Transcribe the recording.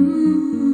Mm-hmm.